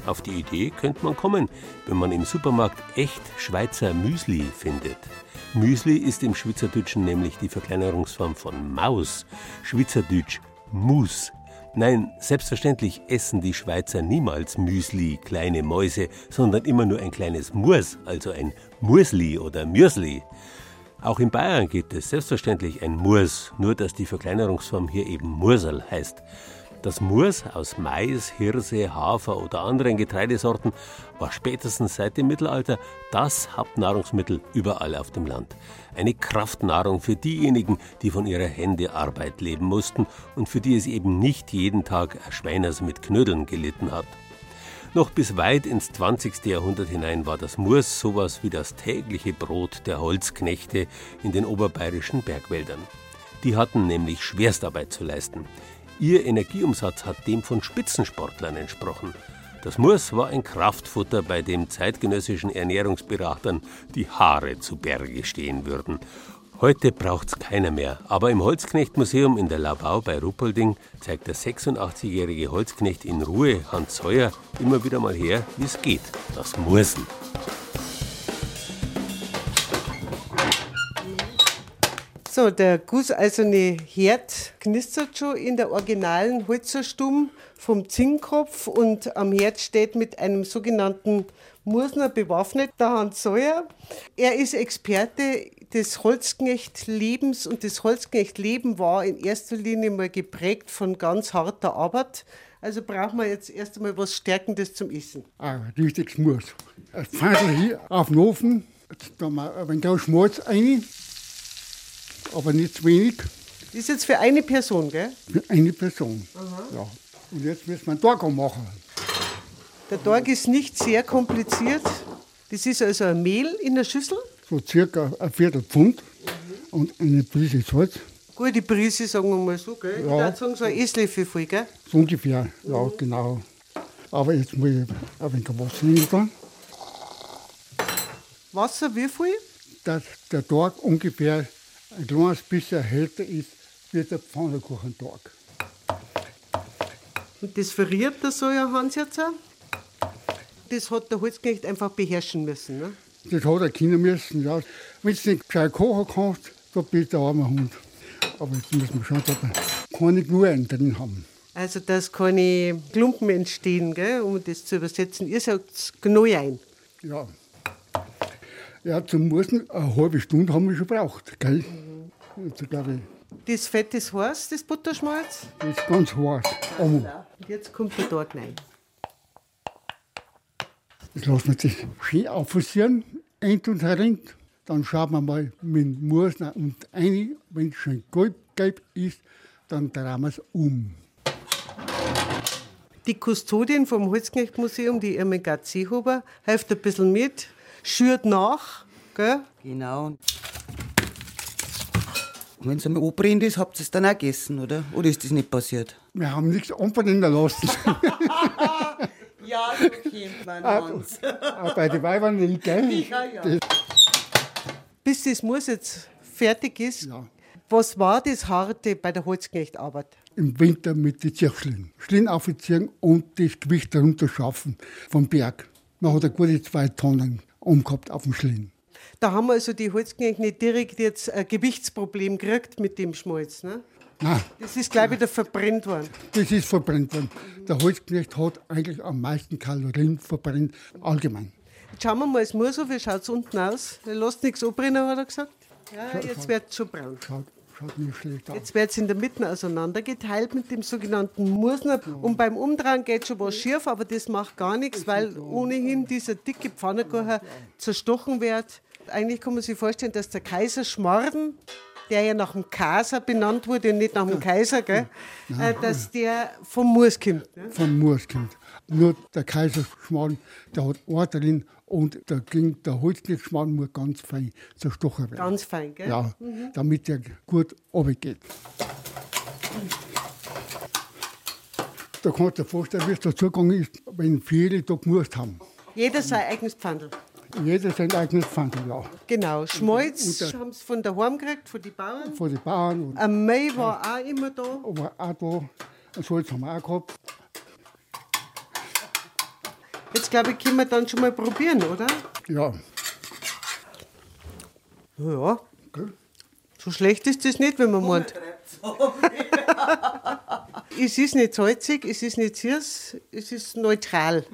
Auf die Idee könnte man kommen, wenn man im Supermarkt echt Schweizer Müsli findet. Müsli ist im Schweizerdeutschen nämlich die Verkleinerungsform von Maus, Schweizerdeutsch Mus. Nein, selbstverständlich essen die Schweizer niemals Müsli, kleine Mäuse, sondern immer nur ein kleines Murs, also ein Mursli oder Mürsli. Auch in Bayern gibt es selbstverständlich ein Murs, nur dass die Verkleinerungsform hier eben Mursel heißt. Das Murs aus Mais, Hirse, Hafer oder anderen Getreidesorten war spätestens seit dem Mittelalter das Hauptnahrungsmittel überall auf dem Land. Eine Kraftnahrung für diejenigen, die von ihrer Hände Arbeit leben mussten und für die es eben nicht jeden Tag Schweiners mit Knödeln gelitten hat. Noch bis weit ins 20. Jahrhundert hinein war das Murs sowas wie das tägliche Brot der Holzknechte in den oberbayerischen Bergwäldern. Die hatten nämlich Schwerstarbeit zu leisten. Ihr Energieumsatz hat dem von Spitzensportlern entsprochen. Das Moos war ein Kraftfutter, bei dem zeitgenössischen Ernährungsberatern die Haare zu Berge stehen würden. Heute braucht's keiner mehr, aber im Holzknechtmuseum in der Labau bei Ruppolding zeigt der 86-jährige Holzknecht in Ruhe, Hans Seuer, immer wieder mal her, wie es geht, das Mursen. So, der gusseiserne Herd knistert schon in der originalen Holzerstumm vom Zinkkopf und am Herd steht mit einem sogenannten Mursner bewaffnet der Hans Seuer. Er ist Experte des Holzknechtlebens und das Holzknechtleben war in erster Linie mal geprägt von ganz harter Arbeit. Also brauchen wir jetzt erst einmal was Stärkendes zum Essen. Ah, richtiges Murs. Ein Pfannel hier auf den Ofen, da mal ein wenig Schmalz rein, aber nicht zu wenig. Das ist jetzt für eine Person, gell? Für eine Person. Ja. Und jetzt müssen wir einen Tag machen. Der Tag ist nicht sehr kompliziert. Das ist also ein Mehl in der Schüssel. So circa ein Viertel Pfund und eine Prise Salz. Gut, die Prise sagen wir mal so, gell? Ja. Ich würde sagen, so ein Esslöffel voll, gell? So ungefähr, ja, genau. Aber jetzt muss ich ein wenig Wasser nehmen. da, Wasser wie viel? Dass der Tag ungefähr ein kleines bisschen härter ist wie der Pfannkuchentag. Und das verriert der Soja-Hans jetzt auch? Das hat der Holzknecht einfach beherrschen müssen, ne? Das hat er können müssen, ja. Wenn du nicht gescheit kochen kannst, dann bist du ein armer Hund. Aber jetzt müssen wir schon dabei keine Gnuren drin haben. Also, dass keine Klumpen entstehen, gell? um das zu übersetzen. Ihr sagt Gnoi ein. Ja. Ja, zum Musen eine halbe Stunde haben wir schon gebraucht, gell? Jetzt, glaube ich, Das Fett ist heiß, das Butterschmalz. das ist ganz heiß. Und jetzt kommt der Tag rein. Das lassen wir sich schön auffusieren, ein und herin. Dann schauen wir mal mit dem Musen und ein, wenn es schön gelb, gelb ist, dann drehen wir es um. Die Kustodin vom Holzknechtmuseum, die Irmgard Seehuber, hilft ein bisschen mit, schürt nach. Gell? Genau. Und wenn es einmal anbrennt ist, habt ihr es dann auch gegessen, oder? Oder ist das nicht passiert? Wir haben nichts anbrennen lassen. Ja, so kennt man uns. Auch bei den Weibern nicht, gell? Ja, ja. Bis das Muss jetzt fertig ist. Was war das Harte bei der Holzknechtarbeit? Im Winter mit den Zirkschlingen. Schlingen aufziehen und das Gewicht darunter schaffen vom Berg. Man hat eine gute zwei Tonnen umgehabt auf dem Schlingen. Da haben also die Holzknechte nicht direkt jetzt ein Gewichtsproblem gekriegt mit dem Schmalz. Ne? Nein, Das ist gleich wieder verbrennt worden. das ist verbrennt worden. Der Holzknecht hat eigentlich am meisten Kalorien verbrennt, allgemein. Jetzt schauen wir mal das Murso, wie schaut es unten aus? Er lässt nichts abbrennen, hat er gesagt. Ja, jetzt wird es schon braun. Schaut, schaut nicht schlecht aus. Jetzt wird es in der Mitte auseinandergeteilt mit dem sogenannten Mursner. Und beim Umdrehen geht schon was schief, aber das macht gar nichts, weil ohnehin dieser dicke Pfannkuchen zerstochen wird. Eigentlich kann man sich vorstellen, dass der Kaiser Schmarden, der ja nach dem Kaiser benannt wurde und nicht nach dem Kaiser, gell, äh, dass der vom Murs kommt. Ne? Vom Murskind. Nur der Kaiserschmarrn, der hat Ohr drin und da ging der Holzknechtschmarrn muss ganz fein zerstochen werden. Ganz fein, gell? Ja, Mhm. damit der gut runtergeht. Da kannst du dir vorstellen, wie es dazugegangen ist, wenn viele da gemurst haben. Jeder sein eigenes Pfandl. Jeder sein eigenes Pfand, ja. Genau, der- haben sie von daheim gekriegt, von den Bauern. Von den Bauern. Und Ein Mai war auch immer da. war auch da. Ein Salz haben wir auch gehabt. Jetzt glaube ich, können wir dann schon mal probieren, oder? Ja. Ja. So schlecht ist das nicht, wenn man meint. es ist nicht salzig, es ist nicht süß, es ist neutral.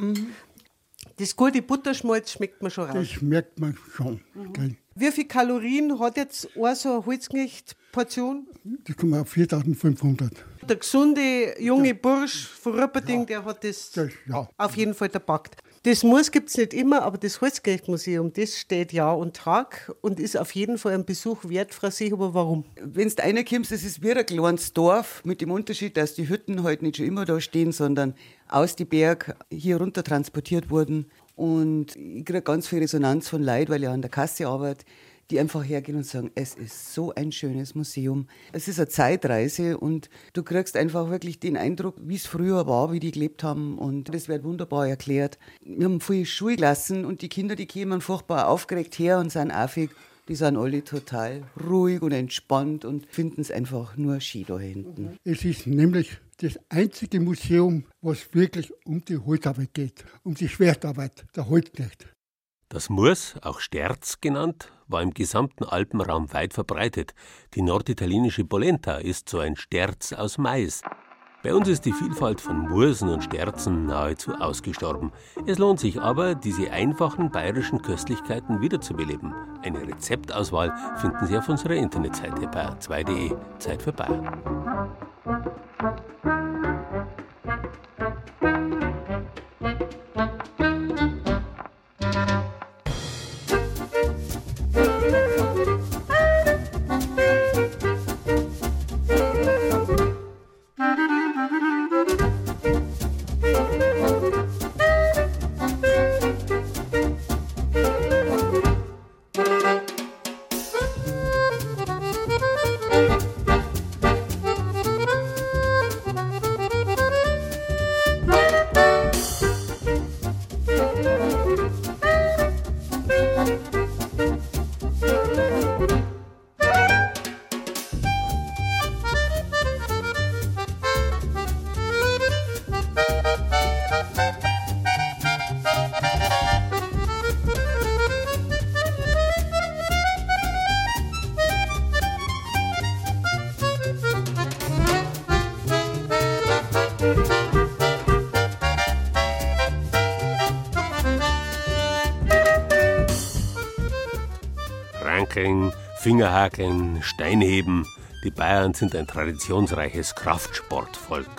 Das gute Butterschmalz schmeckt man schon raus. Das merkt man schon. gell. Wie viele Kalorien hat jetzt auch so eine Holzknecht-Portion? Das kommen auf 4500. Der gesunde junge Bursch von Rupperting, der hat das, ja. auf jeden Fall gepackt. Das Muss gibt es nicht immer, aber das Holzknechtmuseum, das steht Jahr und Tag und ist auf jeden Fall ein Besuch wert, Frau Seehuber. Warum? Wenn du reinkommst, das ist wie ein kleines Dorf, mit dem Unterschied, dass die Hütten halt nicht schon immer da stehen, sondern aus die Berg hier runter transportiert wurden. Und ich kriege ganz viel Resonanz von Leuten, weil ich an der Kasse arbeite, die einfach hergehen und sagen, es ist so ein schönes Museum. Es ist eine Zeitreise und du kriegst einfach wirklich den Eindruck, wie es früher war, wie die gelebt haben und das wird wunderbar erklärt. Wir haben viele Schulklassen und die Kinder, die kämen furchtbar aufgeregt her und sind affig. Die sind alle total ruhig und entspannt und finden es einfach nur schön da hinten. Es ist nämlich das einzige Museum, was wirklich um die Holzarbeit geht, um die Schwertarbeit der Holzknecht. Das Murs, auch Sterz genannt, war im gesamten Alpenraum weit verbreitet. Die norditalienische Polenta ist so ein Sterz aus Mais. Bei uns ist die Vielfalt von Mursen und Sterzen nahezu ausgestorben. Es lohnt sich aber, diese einfachen bayerischen Köstlichkeiten wiederzubeleben. Eine Rezeptauswahl finden Sie auf unserer Internetseite bayern2.de. Zeit für Bayern. Fingerhakeln, Steinheben. Die Bayern sind ein traditionsreiches Kraftsportvolk.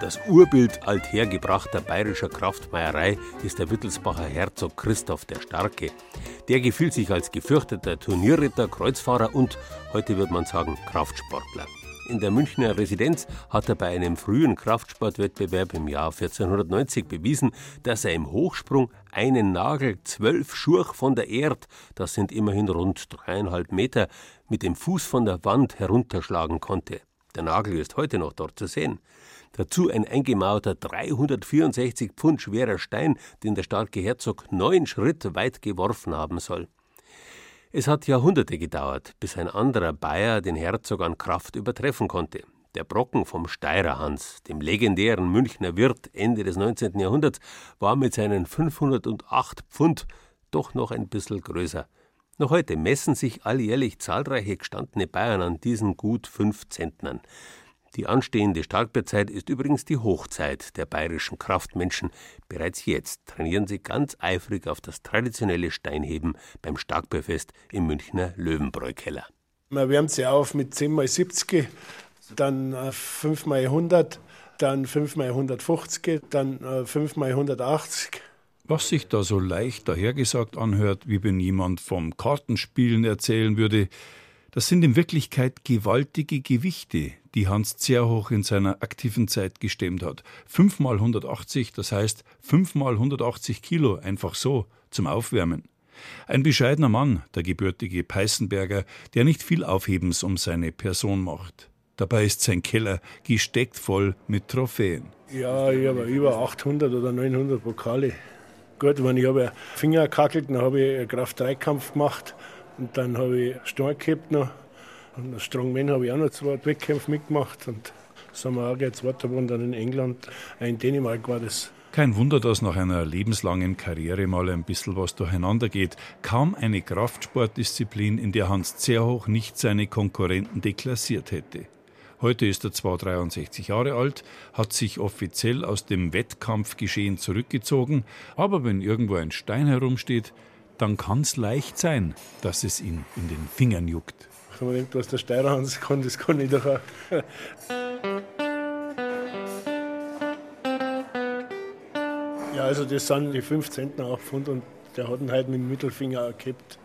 Das Urbild althergebrachter bayerischer Kraftmeierei ist der Wittelsbacher Herzog Christoph der Starke. Der gefühlt sich als gefürchteter Turnierritter, Kreuzfahrer und, heute wird man sagen, Kraftsportler. In der Münchner Residenz hat er bei einem frühen Kraftsportwettbewerb im Jahr 1490 bewiesen, dass er im Hochsprung einen Nagel zwölf Schurch von der Erd, das sind immerhin rund dreieinhalb Meter, mit dem Fuß von der Wand herunterschlagen konnte. Der Nagel ist heute noch dort zu sehen. Dazu ein eingemauerter 364 Pfund schwerer Stein, den der starke Herzog neun Schritt weit geworfen haben soll. Es hat Jahrhunderte gedauert, bis ein anderer Bayer den Herzog an Kraft übertreffen konnte. Der Brocken vom Steirer Hans, dem legendären Münchner Wirt Ende des 19. Jahrhunderts, war mit seinen 508 Pfund doch noch ein bisschen größer. Noch heute messen sich alljährlich zahlreiche gestandene Bayern an diesen gut fünf Zentnern. Die anstehende Starkbierzeit ist übrigens die Hochzeit der bayerischen Kraftmenschen. Bereits jetzt trainieren sie ganz eifrig auf das traditionelle Steinheben beim Starkbierfest im Münchner Löwenbräukeller. Man wärmt sie auf mit 10 mal 70, dann 5 mal 100, dann 5 mal 150, dann 5 mal 180. Was sich da so leicht dahergesagt anhört, wie wenn jemand vom Kartenspielen erzählen würde, das sind in Wirklichkeit gewaltige Gewichte, die Hans Zerhoch in seiner aktiven Zeit gestemmt hat. Fünfmal 180, das heißt fünfmal 180 Kilo, einfach so, zum Aufwärmen. Ein bescheidener Mann, der gebürtige Peißenberger, der nicht viel Aufhebens um seine Person macht. Dabei ist sein Keller gesteckt voll mit Trophäen. Ja, ich habe über 800 oder 900 Pokale. Gut, wenn ich habe Finger gekackelt, dann habe ich einen Kraft-3-Kampf gemacht und dann habe ich Stein gehabt noch. Und Strongman habe ich auch noch zwei Wettkämpfe mitgemacht. Und sind wir auch jetzt weiter dann in England. In Dänemark war das. Kein Wunder, dass nach einer lebenslangen Karriere mal ein bisschen was durcheinander geht. Kaum eine Kraftsportdisziplin, in der Hans Zerhoch nicht seine Konkurrenten deklassiert hätte. Heute ist er zwar 63 Jahre alt, hat sich offiziell aus dem Wettkampfgeschehen zurückgezogen, aber wenn irgendwo ein Stein herumsteht, dann kann es leicht sein, dass es ihn in den Fingern juckt. Wenn man denkt, was der Steirer Hans kann, das kann ich doch auch. ja, also das sind die 5 Zentner auch gefunden und der hat ihn halt mit dem Mittelfinger gehabt.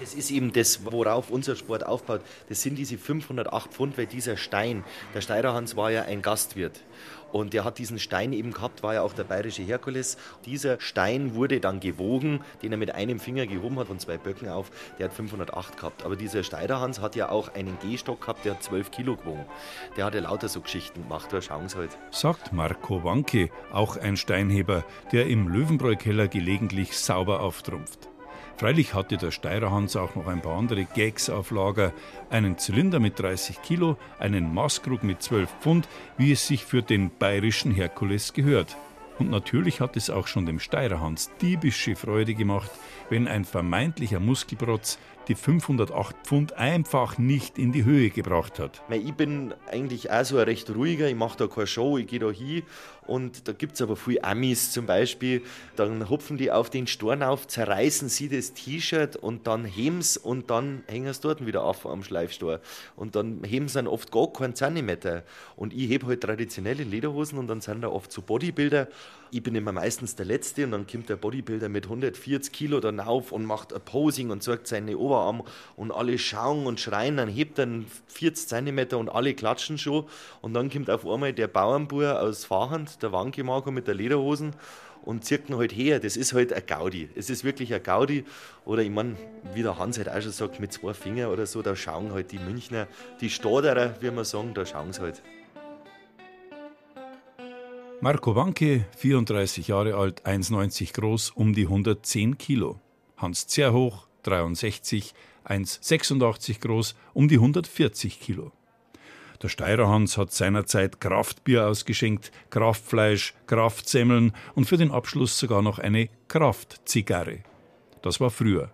Das ist eben das, worauf unser Sport aufbaut. Das sind diese 508 Pfund, weil dieser Stein, der Steirerhans war ja ein Gastwirt. Und der hat diesen Stein eben gehabt, war ja auch der bayerische Herkules. Dieser Stein wurde dann gewogen, den er mit einem Finger gehoben hat von zwei Böcken auf. Der hat 508 gehabt. Aber dieser Steiderhans hat ja auch einen Gehstock gehabt, der hat 12 Kilo gewogen. Der hat ja lauter so Geschichten gemacht, da schauen Sie halt. Sagt Marco Wanke, auch ein Steinheber, der im Löwenbräu-Keller gelegentlich sauber auftrumpft. Freilich hatte der Steirerhans auch noch ein paar andere Gags auf Lager. Einen Zylinder mit 30 Kilo, einen Maßkrug mit 12 Pfund, wie es sich für den bayerischen Herkules gehört. Und natürlich hat es auch schon dem Steirerhans diebische Freude gemacht, wenn ein vermeintlicher Muskelprotz die 508 Pfund einfach nicht in die Höhe gebracht hat. Ich bin eigentlich auch so ein recht ruhiger, ich mache da keine Show, ich gehe da hin und da gibt es aber viele Amis. Zum Beispiel, dann hupfen die auf den Storn auf, zerreißen sie das T-Shirt und dann heben sie und dann hängen sie dort wieder auf am Schleifstor. Und dann heben sie dann oft gar keinen Zentimeter und ich hebe halt traditionelle Lederhosen und dann sind da oft so Bodybuilder. Ich bin immer meistens der Letzte und dann kommt der Bodybuilder mit 140 Kilo dann auf und macht ein Posing und zeigt seine Oberarm und alle schauen und schreien, dann hebt er 40 Zentimeter und alle klatschen schon. Und dann kommt auf einmal der Bauernbauer aus Fahrhand, der Wankemarker mit der Lederhosen und zieht halt her. Das ist halt ein Gaudi. Es ist wirklich ein Gaudi. Oder ich meine, wie der Hans halt auch schon sagt, mit zwei Fingern oder so, da schauen halt die Münchner, die Staderer, wie wir sagen, da schauen sie halt. Marco Wanke, 34 Jahre alt, 1,90 groß, um die 110 Kilo. Hans Zerhoch, 63, 1,86 groß, um die 140 Kilo. Der Steirer Hans hat seinerzeit Kraftbier ausgeschenkt, Kraftfleisch, Kraftsemmeln und für den Abschluss sogar noch eine Kraftzigarre. Das war früher.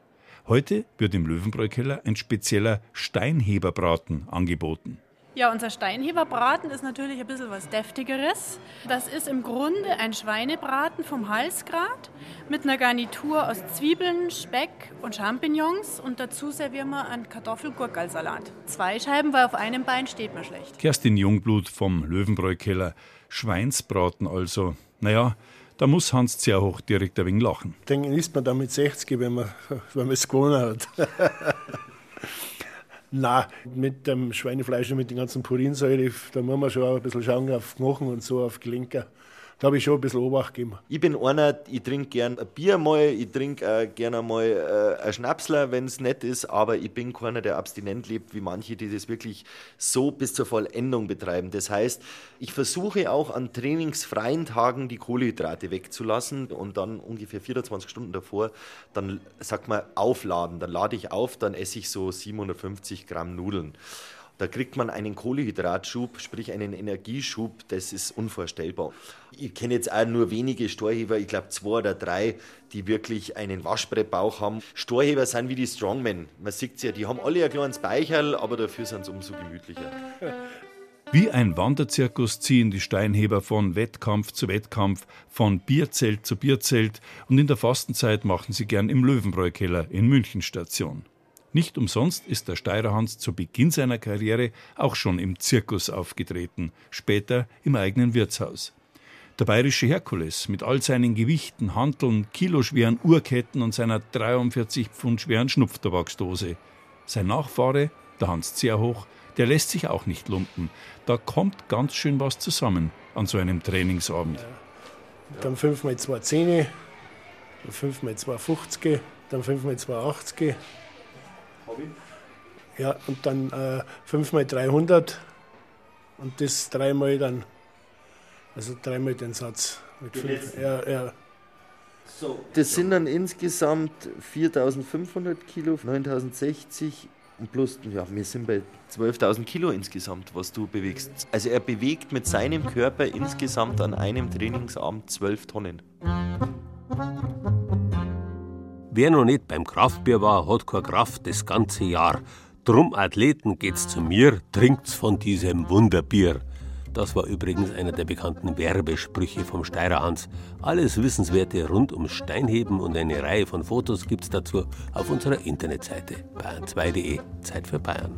Heute wird im Löwenbräukeller ein spezieller Steinheberbraten angeboten. Ja, unser Steinheberbraten ist natürlich ein bisschen was Deftigeres. Das ist im Grunde ein Schweinebraten vom Halsgrad mit einer Garnitur aus Zwiebeln, Speck und Champignons und dazu servieren wir einen Kartoffelgurkalsalat. Zwei Scheiben, weil auf einem Bein steht man schlecht. Kerstin Jungblut vom Löwenbräukeller. Schweinsbraten also. Naja, da muss Hans sehr hoch direkt ein wenig lachen. Den isst man dann mit 60, wenn man, wenn man es gewonnen hat. Na, mit dem Schweinefleisch und mit den ganzen Purinsäure, da muss man schon ein bisschen schauen auf Knochen und so, auf Gelenker da habe ich schon ein bisschen Obacht gegeben. Ich bin einer, ich trinke gern ein Bier mal, ich trinke äh, gerne mal äh, ein Schnapsler, wenn es nett ist, aber ich bin keiner, der abstinent lebt, wie manche, die das wirklich so bis zur Vollendung betreiben. Das heißt, ich versuche auch an trainingsfreien Tagen die Kohlenhydrate wegzulassen und dann ungefähr 24 Stunden davor, dann sagt man aufladen. Dann lade ich auf, dann esse ich so 750 Gramm Nudeln. Da kriegt man einen Kohlehydratschub, sprich einen Energieschub, das ist unvorstellbar. Ich kenne jetzt auch nur wenige Storheber, ich glaube zwei oder drei, die wirklich einen Waschbrettbauch haben. Storheber sind wie die Strongmen. Man sieht ja, die haben alle ein kleines Beicherl, aber dafür sind sie umso gemütlicher. Wie ein Wanderzirkus ziehen die Steinheber von Wettkampf zu Wettkampf, von Bierzelt zu Bierzelt und in der Fastenzeit machen sie gern im Löwenbräukeller in München Station. Nicht umsonst ist der Steirerhans zu Beginn seiner Karriere auch schon im Zirkus aufgetreten, später im eigenen Wirtshaus. Der bayerische Herkules mit all seinen Gewichten, Hanteln, kiloschweren Uhrketten und seiner 43 Pfund schweren Schnupftabaksdose. Sein Nachfahre, der Hans Zerhoch, der lässt sich auch nicht lumpen. Da kommt ganz schön was zusammen an so einem Trainingsabend. Dann 5 mal 2 Zähne, dann 5 mal 2 50, dann 5 mal 2 80. Hobby? Ja, und dann äh, 5 mal 300 und das dreimal dann, also dreimal den Satz. Mit fünf, ja, ja. So, das sind dann insgesamt 4500 Kilo, 9060 und plus, ja, wir sind bei 12.000 Kilo insgesamt, was du bewegst. Also er bewegt mit seinem Körper insgesamt an einem Trainingsabend 12 Tonnen. Wer noch nicht beim Kraftbier war, hat keine Kraft das ganze Jahr. Drum Athleten geht's zu mir, trinkt's von diesem Wunderbier. Das war übrigens einer der bekannten Werbesprüche vom Steirer Hans. Alles Wissenswerte rund ums Steinheben und eine Reihe von Fotos gibt's dazu auf unserer Internetseite bayern2.de. Zeit für Bayern.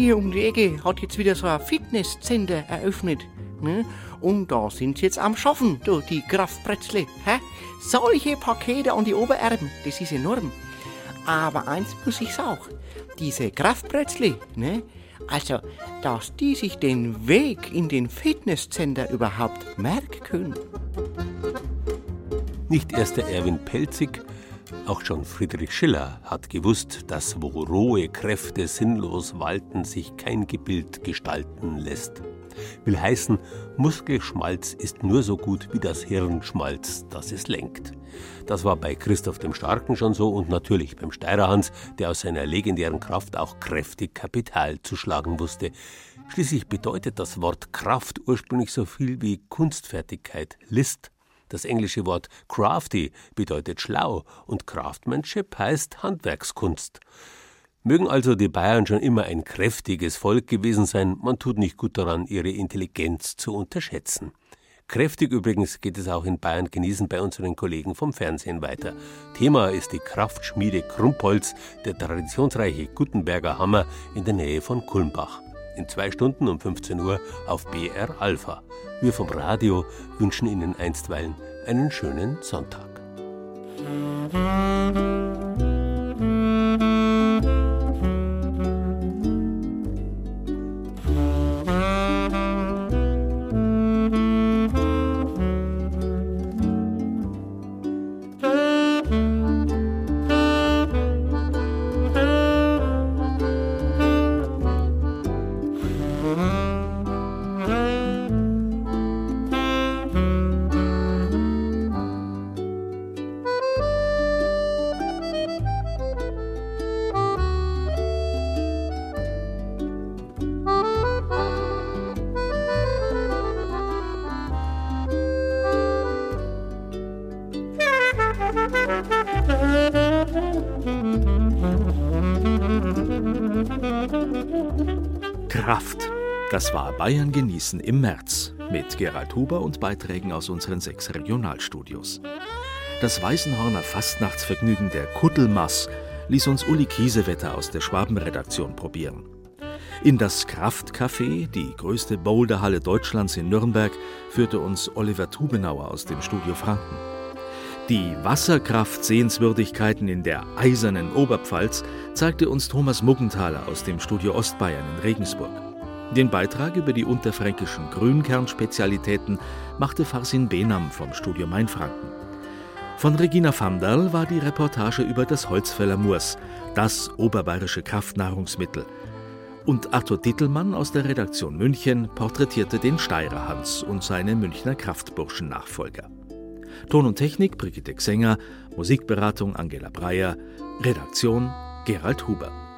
Mir um die Ecke hat jetzt wieder so ein Fitnesscenter eröffnet. Ne? Und da sind sie jetzt am Schaffen, du, die Kraftbretzle. Hä? Solche Pakete an die Oberarme, das ist enorm. Aber eins muss ich sagen, diese Kraftbretzle, ne? Also, dass die sich den Weg in den Fitnesscenter überhaupt merken können. Nicht erst der Erwin Pelzig, auch schon Friedrich Schiller hat gewusst, dass wo rohe Kräfte sinnlos walten, sich kein Gebild gestalten lässt. Will heißen, Muskelschmalz ist nur so gut wie das Hirnschmalz, das es lenkt. Das war bei Christoph dem Starken schon so und natürlich beim Steirerhans, der aus seiner legendären Kraft auch kräftig Kapital zu schlagen wusste. Schließlich bedeutet das Wort Kraft ursprünglich so viel wie Kunstfertigkeit, List. Das englische Wort crafty bedeutet schlau und Craftsmanship heißt Handwerkskunst. Mögen also die Bayern schon immer ein kräftiges Volk gewesen sein, man tut nicht gut daran, ihre Intelligenz zu unterschätzen. Kräftig übrigens geht es auch in Bayern genießen bei unseren Kollegen vom Fernsehen weiter. Thema ist die Kraftschmiede Krumpholz, der traditionsreiche Gutenberger Hammer in der Nähe von Kulmbach. In zwei Stunden um 15 Uhr auf BR Alpha. Wir vom Radio wünschen Ihnen einstweilen einen schönen Sonntag. Das war Bayern genießen im März mit Gerald Huber und Beiträgen aus unseren sechs Regionalstudios. Das Weißenhorner Fastnachtsvergnügen der Kuttelmass ließ uns Uli Kiesewetter aus der Schwabenredaktion probieren. In das Kraftcafé, die größte Boulderhalle Deutschlands in Nürnberg, führte uns Oliver Tubenauer aus dem Studio Franken. Die Wasserkraft-Sehenswürdigkeiten in der eisernen Oberpfalz zeigte uns Thomas Muggenthaler aus dem Studio Ostbayern in Regensburg. Den Beitrag über die unterfränkischen Grünkernspezialitäten machte Farsin Benam vom Studio Mainfranken. Von Regina Vanderl war die Reportage über das Holzfäller Moors, das oberbayerische Kraftnahrungsmittel. Und Arthur Dittelmann aus der Redaktion München porträtierte den Steirer Hans und seine Münchner Kraftburschen-Nachfolger. Ton und Technik Brigitte Xenger, Musikberatung Angela Breyer, Redaktion Gerald Huber.